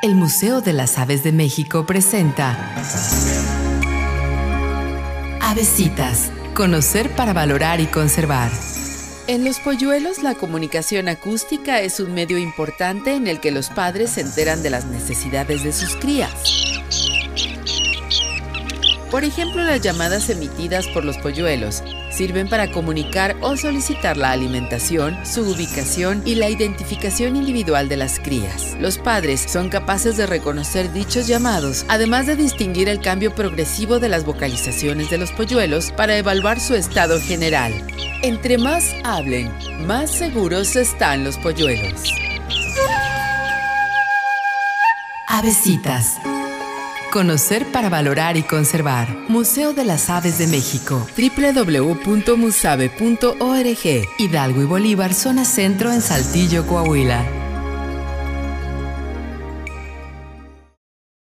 El Museo de las Aves de México presenta Avesitas, conocer para valorar y conservar. En los polluelos la comunicación acústica es un medio importante en el que los padres se enteran de las necesidades de sus crías. Por ejemplo, las llamadas emitidas por los polluelos sirven para comunicar o solicitar la alimentación, su ubicación y la identificación individual de las crías. Los padres son capaces de reconocer dichos llamados, además de distinguir el cambio progresivo de las vocalizaciones de los polluelos para evaluar su estado general. Entre más hablen, más seguros están los polluelos. Avesitas. Conocer para valorar y conservar. Museo de las Aves de México. www.musave.org. Hidalgo y Bolívar, zona centro en Saltillo, Coahuila.